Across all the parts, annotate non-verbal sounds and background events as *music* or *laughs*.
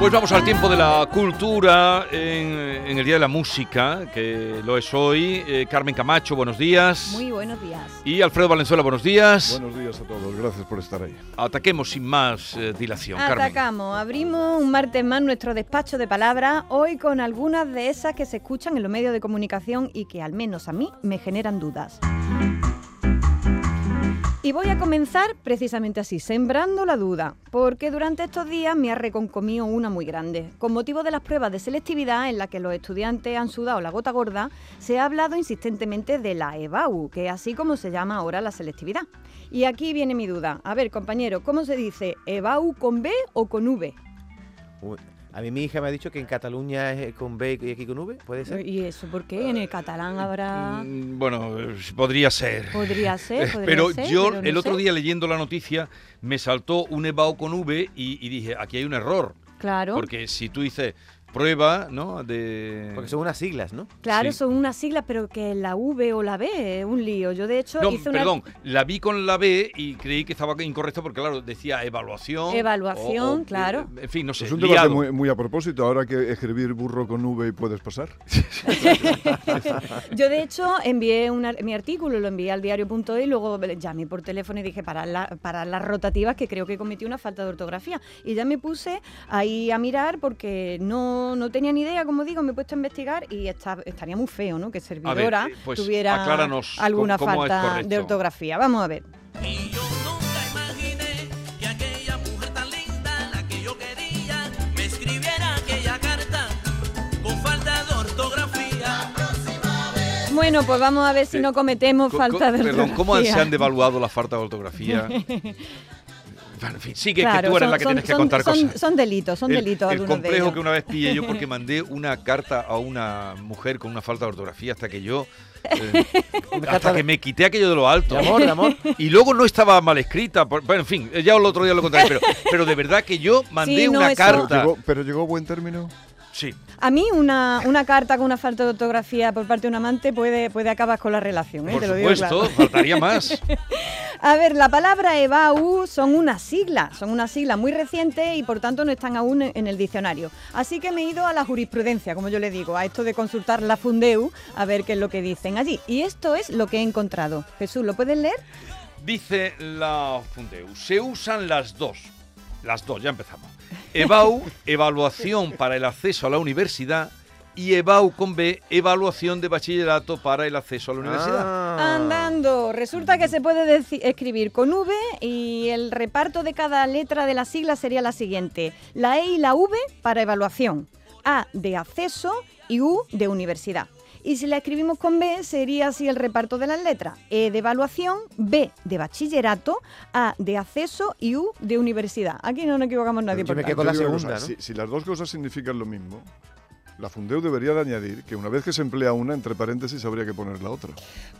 Pues vamos al tiempo de la cultura en, en el Día de la Música, que lo es hoy. Eh, Carmen Camacho, buenos días. Muy buenos días. Y Alfredo Valenzuela, buenos días. Buenos días a todos, gracias por estar ahí. Ataquemos sin más eh, dilación, Carmen. Atacamos, abrimos un martes más nuestro despacho de palabras, hoy con algunas de esas que se escuchan en los medios de comunicación y que al menos a mí me generan dudas. Y voy a comenzar precisamente así, sembrando la duda, porque durante estos días me ha reconcomido una muy grande. Con motivo de las pruebas de selectividad en las que los estudiantes han sudado la gota gorda, se ha hablado insistentemente de la EBAU, que es así como se llama ahora la selectividad. Y aquí viene mi duda. A ver, compañero, ¿cómo se dice? ¿EBAU con B o con V? A mí mi hija me ha dicho que en Cataluña es con B y aquí con V, ¿puede ser? ¿Y eso por qué? En el catalán habrá... Mm, Bueno, eh, podría ser. Podría *laughs* ser, podría pero ser, yo pero no el otro sé. día leyendo la noticia me saltó un EBAU con V y, y dije, aquí hay un error. Claro. Porque si tú dices prueba, ¿no? De... Porque son unas siglas, ¿no? Claro, Sí. son unas siglas, pero que la V o la B es un lío. Yo, de hecho, No, hice una perdón, la vi con la B y creí que estaba incorrecto porque, claro, decía evaluación. Evaluación, claro. En fin, no sé. Es un debate muy, muy a propósito, ahora que escribir burro con V y puedes pasar. *laughs* *laughs* Yo, de hecho, envié una- mi artículo, lo envié al diario.es y luego llamé por teléfono y dije para, la- para las rotativas que creo que cometí una falta de ortografía. Y ya me puse ahí a mirar porque no, no tenía ni idea, como digo, me he puesto a investigar y está- estaría muy feo, ¿no? Que servidora eh, pues, tuviera alguna cómo- cómo es falta de ortografía. Vamos a ver. Bueno, pues vamos a ver si Eh, no cometemos Co- falta de ortografía. Perdón, ¿cómo se han devaluado la falta de ortografía? *laughs* En fin, sí, que, que Claro, tú eres son- la que son- tienes que son- contar son- cosas. Son delitos, son el, delitos el de complejo ellos. que una vez pillé yo porque *laughs* mandé una carta a una mujer con una falta de ortografía hasta que yo *laughs* eh, hasta que de- me quité aquello de lo alto De amor, de amor. y luego no estaba mal escrita por- bueno en fin ya el otro día lo contaré pero, pero de verdad que yo mandé Sí, no, una eso- Pero carta llegó, pero llegó a buen término. Sí A mí una, una carta con una falta de ortografía por parte de un amante puede, puede acabar con la relación, ¿eh? por te lo digo supuesto claro. faltaría más *laughs* A ver, la palabra EBAU son unas siglas, son unas siglas muy recientes y por tanto no están aún en, en el diccionario. Así que me he ido a la jurisprudencia, como yo le digo, a esto de consultar la Fundeu, a ver qué es lo que dicen allí. Y esto es lo que he encontrado. Jesús, ¿lo puedes leer? Dice la Fundeu, se usan las dos, las dos, ya empezamos. EBAU, evaluación para el acceso a la universidad, y EBAU con B, evaluación de bachillerato para el acceso a la universidad. Ah. Andando. Resulta que se puede escribir con V y el reparto de cada letra de la sigla sería la siguiente. La E y la V para evaluación. A de acceso y U de universidad. Y si la escribimos con B sería así el reparto de las letras. E de evaluación, B de bachillerato, A de acceso y U de universidad. Aquí no nos equivocamos nadie. Yo por me quedo con la segunda, cosa, ¿no? si, si las dos cosas significan lo mismo, la Fundeu debería de añadir que una vez que se emplea una, entre paréntesis habría que poner la otra.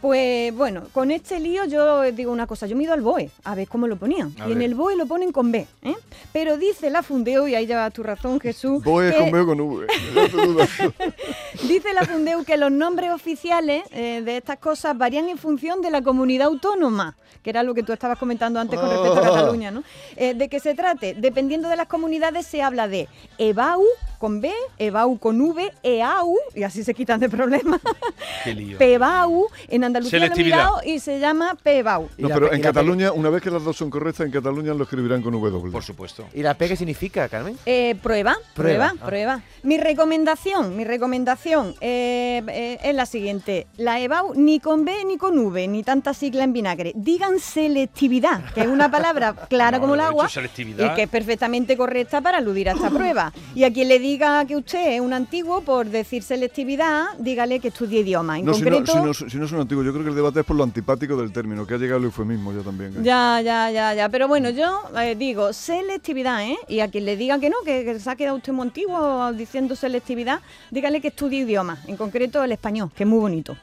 Pues bueno, con este lío yo digo una cosa, yo me he ido al BOE a ver cómo lo ponían. A y en el BOE lo ponen con B. ¿eh? Pero dice la Fundeu, y ahí lleva tu razón Jesús, Voy que- con B o con V. *laughs* *laughs* dice la Fundeu que los nombres oficiales eh, de estas cosas varían en función de la comunidad autónoma, que era lo que tú estabas comentando antes con respecto a. *laughs* Cataluña, ¿no? Eh, de que se trate, dependiendo de las comunidades se habla de EBAU con B, EBAU con V, EAU, y así se quitan de problemas, *laughs* Qué lío. PEBAU, en Andalucía lo he mirado y se llama PEBAU. No, pero pe- en Cataluña, una vez que las dos son correctas, en Cataluña lo escribirán con W. Por supuesto. ¿Y la P qué significa, Carmen? Eh, prueba, prueba, Prueba, prueba, ah. Mi recomendación, mi recomendación eh, eh, es la siguiente. La EBAU ni con B ni con V, ni tanta sigla en vinagre. Digan selectividad, que es una palabra clara *laughs* No, como el agua y que es perfectamente correcta para aludir a esta prueba. Y a quien le diga que usted es un antiguo por decir selectividad, dígale que estudie idioma. En No, si no, concreto, si, no, si no es un antiguo, yo creo que el debate es por lo antipático del término, que ha llegado el eufemismo ya también. ¿eh? Ya, ya, ya, ya. Pero bueno, yo eh, digo selectividad, ¿eh? Y a quien le diga que no, que, que se ha quedado usted muy antiguo diciendo selectividad, dígale que estudie idioma, en concreto el español, que es muy bonito.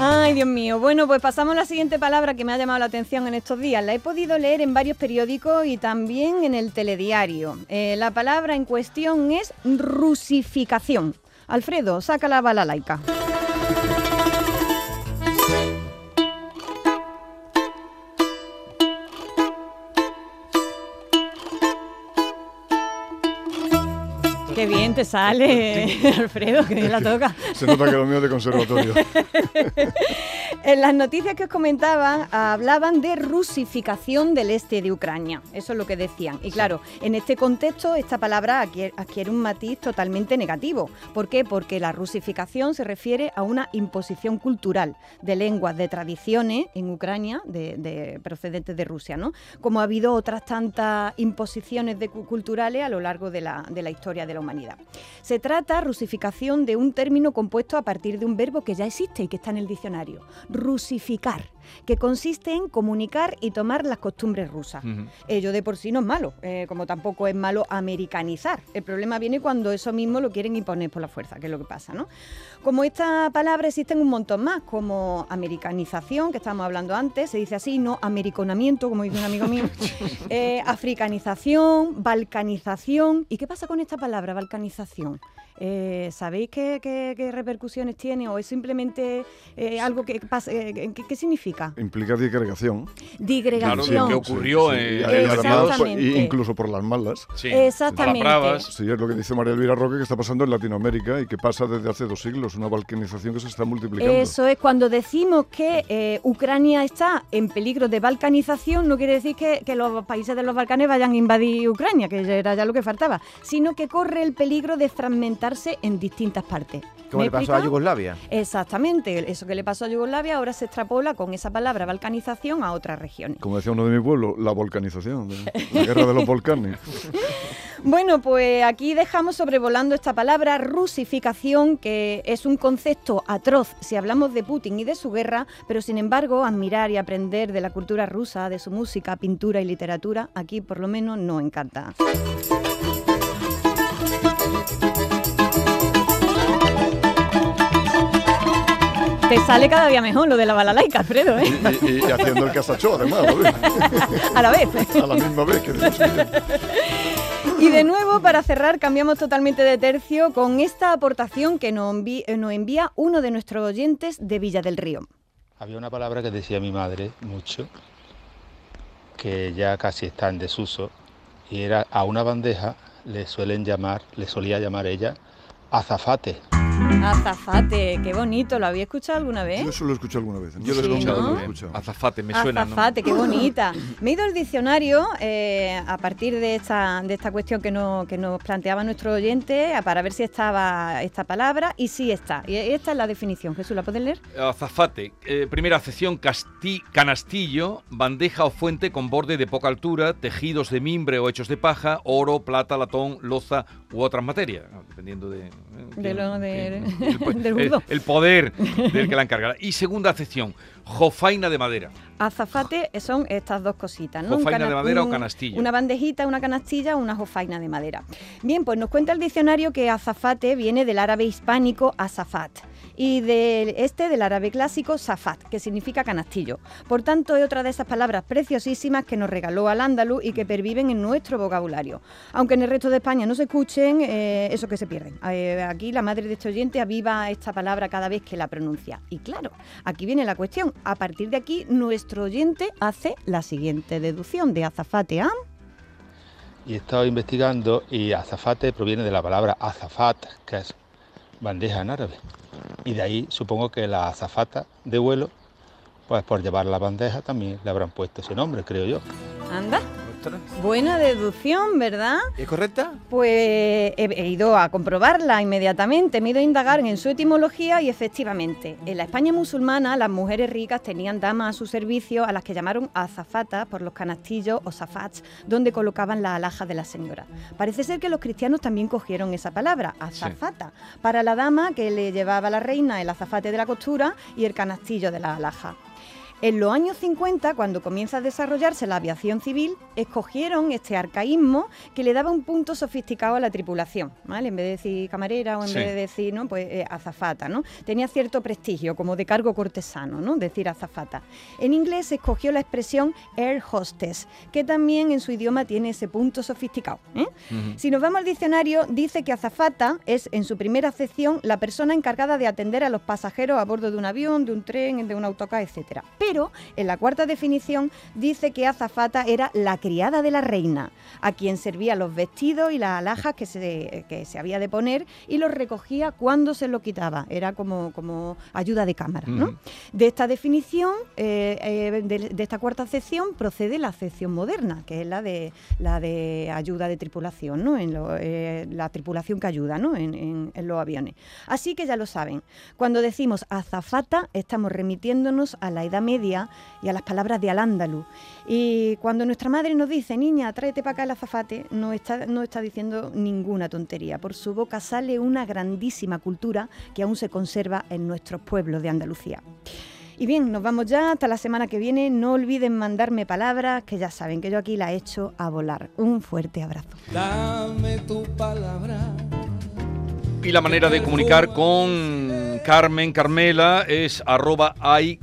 ¡Ay, Dios mío. Bueno, pues pasamos a la siguiente palabra que me ha llamado la atención en estos días. La he podido leer en varios periódicos y también en el telediario. Eh, la palabra en cuestión es rusificación. Alfredo, saca la balalaica. Qué bien te sale, *laughs* Alfredo, que bien la toca. Se nota que lo mío es de conservatorio. *laughs* En las noticias que os comentaba hablaban de rusificación del este de Ucrania. Eso es lo que decían. Y claro, en este contexto esta palabra adquiere, un matiz totalmente negativo. ¿Por qué? Porque la rusificación se refiere a una imposición cultural de lenguas, de tradiciones en Ucrania, de, de- procedentes de Rusia, ¿no? Como ha habido otras tantas imposiciones de cu- culturales a lo largo de la, de la historia de la humanidad. Se trata, rusificación, de un término compuesto a partir de un verbo que ya existe y que está en el diccionario, rusificar, que consiste en comunicar y tomar las costumbres rusas. Ello de por sí no es malo, eh, como tampoco es malo americanizar. El problema viene cuando eso mismo lo quieren imponer por la fuerza, que es lo que pasa, ¿no? Como esta palabra existen un montón más, como americanización, que estábamos hablando antes, se dice así, no americonamiento, como dice un amigo mío, *laughs* eh, africanización, balcanización. ¿Y qué pasa con esta palabra, balcanización? Eh, ¿Sabéis qué, qué- qué repercusiones tiene o es simplemente eh, algo que pasa? eh, ¿qué, qué significa? Implica digregación. Claro, Digregación. que ocurrió Sí, sí, en y en además, Exactamente. y incluso por las malas. Sí, Exactamente. Calapravas. Sí, es lo que dice María Elvira Roque que está pasando en Latinoamérica y que pasa desde hace dos siglos, una balcanización que se está multiplicando. Eso es, cuando decimos que eh, Ucrania está en peligro de balcanización, no quiere decir que, que los países de los Balcanes vayan a invadir Ucrania, que ya era ya lo que faltaba, sino que corre el peligro de fragmentarse en distintas partes. Como ¿Me le pasó a? Yugoslavia. Exactamente, eso que le pasó a Yugoslavia ahora se extrapola con esa palabra balcanización a otras regiones. Como decía uno de mi pueblo, la volcanización, la guerra de los volcanes. *laughs* Bueno, pues aquí dejamos sobrevolando esta palabra rusificación, que es un concepto atroz si hablamos de Putin y de su guerra, pero sin embargo admirar y aprender de la cultura rusa, de su música, pintura y literatura, aquí por lo menos no encanta. Te sale cada día mejor lo de la balalaica, Alfredo, ¿eh? Y, y- y haciendo el casachó, además, a la vez. A la vez. a la misma vez que. Y de nuevo, para cerrar, cambiamos totalmente de tercio con esta aportación que nos envi- eh, nos envía uno de nuestros oyentes de Villa del Río. Había una palabra que decía mi madre mucho, que ya casi está en desuso, y era a una bandeja le suelen llamar, le solía llamar ella azafate. Azafate, qué bonito, ¿lo había escuchado alguna Yo vez? eso lo he escuchado alguna vez. Yo lo he Sí, escuchado ¿no? también. Lo he escuchado. Azafate, me suena. ¿no? Azafate, qué bonita. Me he ido al diccionario eh, a partir de esta, de esta cuestión que, no- que nos planteaba nuestro oyente para ver si estaba esta palabra y sí está. Y esta es la definición. Jesús, ¿la puedes leer? Azafate, eh, primera acepción, casti- canastillo, bandeja o fuente con borde de poca altura, tejidos de mimbre o hechos de paja, oro, plata, latón, loza u otras materias, dependiendo de... eh, De quién- lo de- quién- *laughs* el, po- *laughs* del el- burdo. el poder del que la encargará. Y segunda acepción, jofaina de madera. Azafate son estas dos cositas, ¿no? Jofaina de madera o canastillo. Una bandejita, una canastilla, una jofaina de madera. Bien, pues nos cuenta el diccionario que azafate viene del árabe hispánico azafat y del este del árabe clásico safat, que significa canastillo. Por tanto, es otra de esas palabras preciosísimas que nos regaló al andaluz y que perviven en nuestro vocabulario. Aunque en el resto de España no se escuchen, eh, eso que se pierden. Eh, aquí la madre de este oyente aviva esta palabra cada vez que la pronuncia. Y claro, aquí viene la cuestión. A partir de aquí, nuestro oyente hace la siguiente deducción de azafate a... Y he estado investigando y azafate proviene de la palabra azafat, que es bandeja en árabe. Y de ahí supongo que la azafata de vuelo, pues por llevar la bandeja también le habrán puesto ese nombre, creo yo. Anda, buena deducción, ¿verdad? ¿Es correcta? Pues he, ido a comprobarla inmediatamente, me he ido a indagar en su etimología y efectivamente, en la España musulmana las mujeres ricas tenían damas a su servicio a las que llamaron azafatas por los canastillos o zafats, donde colocaban las alhajas de las señoras. Parece ser que los cristianos también cogieron esa palabra, azafata, para la dama que le llevaba a la reina el azafate de la costura y el canastillo de la alhaja. En los años 50, cuando comienza a desarrollarse la aviación civil, escogieron este arcaísmo que le daba un punto sofisticado a la tripulación, ¿vale? En vez de decir camarera o en Sí. vez de decir, ¿no? Pues eh, azafata, ¿no? Tenía cierto prestigio, como de cargo cortesano, ¿no? Decir azafata. En inglés se escogió la expresión air hostess, que también en su idioma tiene ese punto sofisticado. ¿eh? Si nos vamos al diccionario, dice que azafata es, en su primera acepción, la persona encargada de atender a los pasajeros a bordo de un avión, de un tren, de un autocar, etc. Pero en la cuarta definición dice que azafata era la criada de la reina, a quien servía los vestidos y las alhajas que se, que se había de poner y los recogía cuando se lo quitaba. Era como, como ayuda de cámara. De esta definición, eh, eh, de, de esta cuarta acepción, procede la acepción moderna, que es la de la de ayuda de tripulación, ¿no? En lo- eh, la tripulación que ayuda ¿no? en, en- en los aviones. Así que ya lo saben, cuando decimos azafata, estamos remitiéndonos a la Edad Media y a las palabras de Al-Ándalus. Y cuando nuestra madre nos dice, niña, tráete para acá el azafate, no está, no está diciendo ninguna tontería. Por su boca sale una grandísima cultura que aún se conserva en nuestros pueblos de Andalucía. Y bien, nos vamos ya hasta la semana que viene. No olviden mandarme palabras, que ya saben que yo aquí la he hecho a volar. Un fuerte abrazo. Dame tu palabra. Y la manera de comunicar con Carmen Carmela es arroba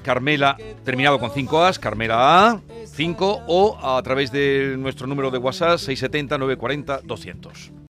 Carmela, terminado con 5 As, Carmela A, 5 o a través de nuestro número de WhatsApp 670 940 200.